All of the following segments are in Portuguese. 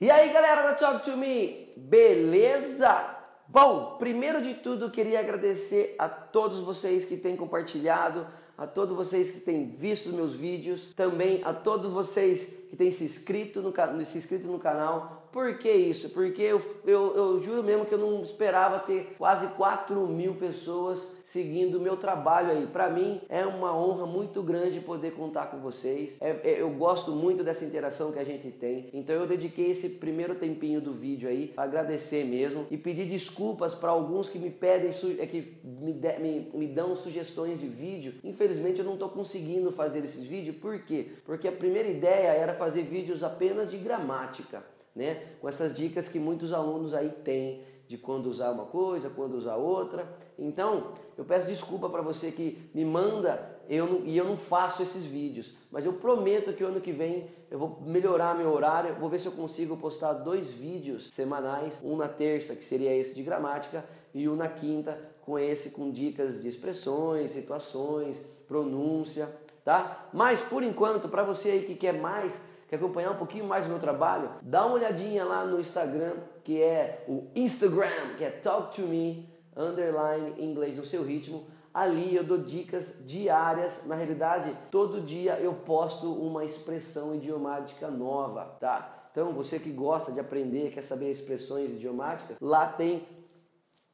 E aí galera da Talk to Me, beleza? Bom, primeiro de tudo queria agradecer a todos vocês que têm compartilhado, a todos vocês que têm visto meus vídeos, também a todos vocês que têm se inscrito no, se inscrito no canal. Por que isso? Porque eu, eu, eu juro mesmo que eu não esperava ter quase 4 mil pessoas seguindo o meu trabalho aí. Para mim é uma honra muito grande poder contar com vocês. É, é, eu gosto muito dessa interação que a gente tem. Então eu dediquei esse primeiro tempinho do vídeo aí para agradecer mesmo e pedir desculpas para alguns que me pedem, é, que me, de, me, me dão sugestões de vídeo. Infelizmente eu não estou conseguindo fazer esses vídeos. Por quê? Porque a primeira ideia era fazer vídeos apenas de gramática, né? Com essas dicas que muitos alunos aí têm de quando usar uma coisa, quando usar outra. Então, eu peço desculpa para você que me manda eu não, e eu não faço esses vídeos, mas eu prometo que o ano que vem eu vou melhorar meu horário, vou ver se eu consigo postar dois vídeos semanais, um na terça, que seria esse de gramática, e um na quinta, com esse com dicas de expressões, situações, pronúncia, tá? Mas por enquanto, para você aí que quer mais, quer acompanhar um pouquinho mais do meu trabalho, dá uma olhadinha lá no Instagram, que é o Instagram, que é Talk to Me, underline inglês no seu ritmo. Ali eu dou dicas diárias. Na realidade, todo dia eu posto uma expressão idiomática nova, tá? Então, você que gosta de aprender, quer saber expressões idiomáticas, lá tem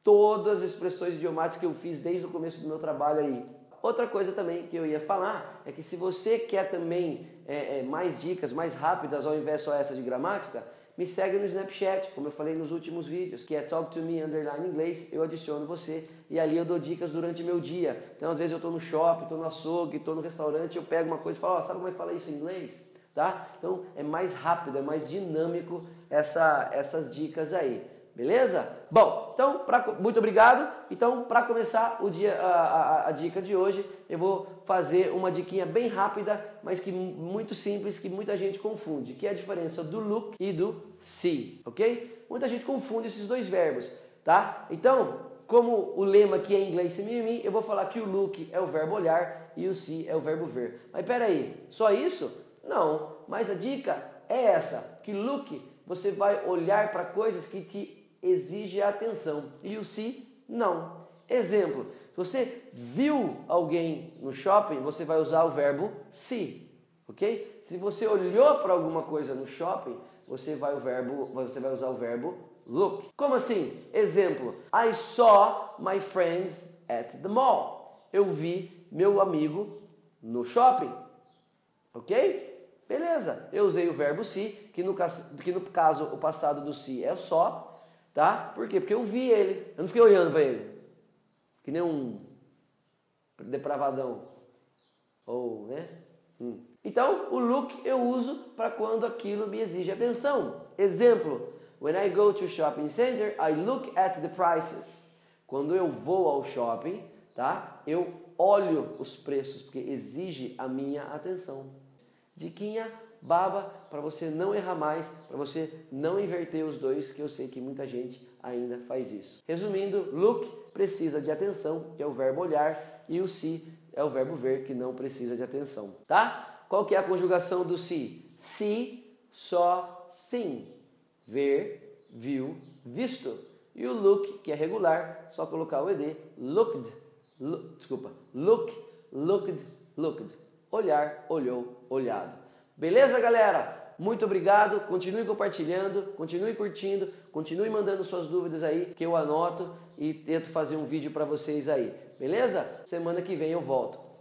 todas as expressões idiomáticas que eu fiz desde o começo do meu trabalho aí. Outra coisa também que eu ia falar é que se você quer também é, é, mais dicas, mais rápidas ao invés só essa de gramática, me segue no Snapchat, como eu falei nos últimos vídeos, que é Talk to Me Underline Inglês, eu adiciono você e ali eu dou dicas durante meu dia. Então às vezes eu estou no shopping, estou no açougue, estou no restaurante, eu pego uma coisa e falo, oh, sabe como é que fala isso em inglês? Tá? Então é mais rápido, é mais dinâmico essa, essas dicas aí. Beleza? Bom, então, pra, muito obrigado. Então, para começar o dia, a, a, a, dica de hoje, eu vou fazer uma diquinha bem rápida, mas que muito simples, que muita gente confunde, que é a diferença do look e do see, ok? Muita gente confunde esses dois verbos, tá? Então, como o lema aqui é em inglês eu vou falar que o look é o verbo olhar e o see é o verbo ver. Mas peraí, só isso? Não, mas a dica é essa, que look você vai olhar para coisas que te exige atenção e o se não. Exemplo, se você viu alguém no shopping, você vai usar o verbo se, ok? Se você olhou para alguma coisa no shopping, você vai, o verbo, você vai usar o verbo look. Como assim? Exemplo, I saw my friends at the mall. Eu vi meu amigo no shopping, ok? Beleza, eu usei o verbo se, que no, que no caso o passado do se é só, Tá? Por quê? Porque eu vi ele. Eu não fiquei olhando para ele. Que nem um depravadão. Ou, né? Hum. Então, o look eu uso para quando aquilo me exige atenção. Exemplo: When I go to shopping center, I look at the prices. Quando eu vou ao shopping, tá? Eu olho os preços porque exige a minha atenção. Diquinha baba para você não errar mais, para você não inverter os dois, que eu sei que muita gente ainda faz isso. Resumindo, look precisa de atenção, que é o verbo olhar, e o see é o verbo ver, que não precisa de atenção, tá? Qual que é a conjugação do see? See, só, sim. Ver, viu, visto. E o look, que é regular, só colocar o ed, looked, look, desculpa, look, looked, looked. Olhar, olhou, olhado. Beleza, galera? Muito obrigado. Continue compartilhando, continue curtindo, continue mandando suas dúvidas aí que eu anoto e tento fazer um vídeo para vocês aí. Beleza? Semana que vem eu volto.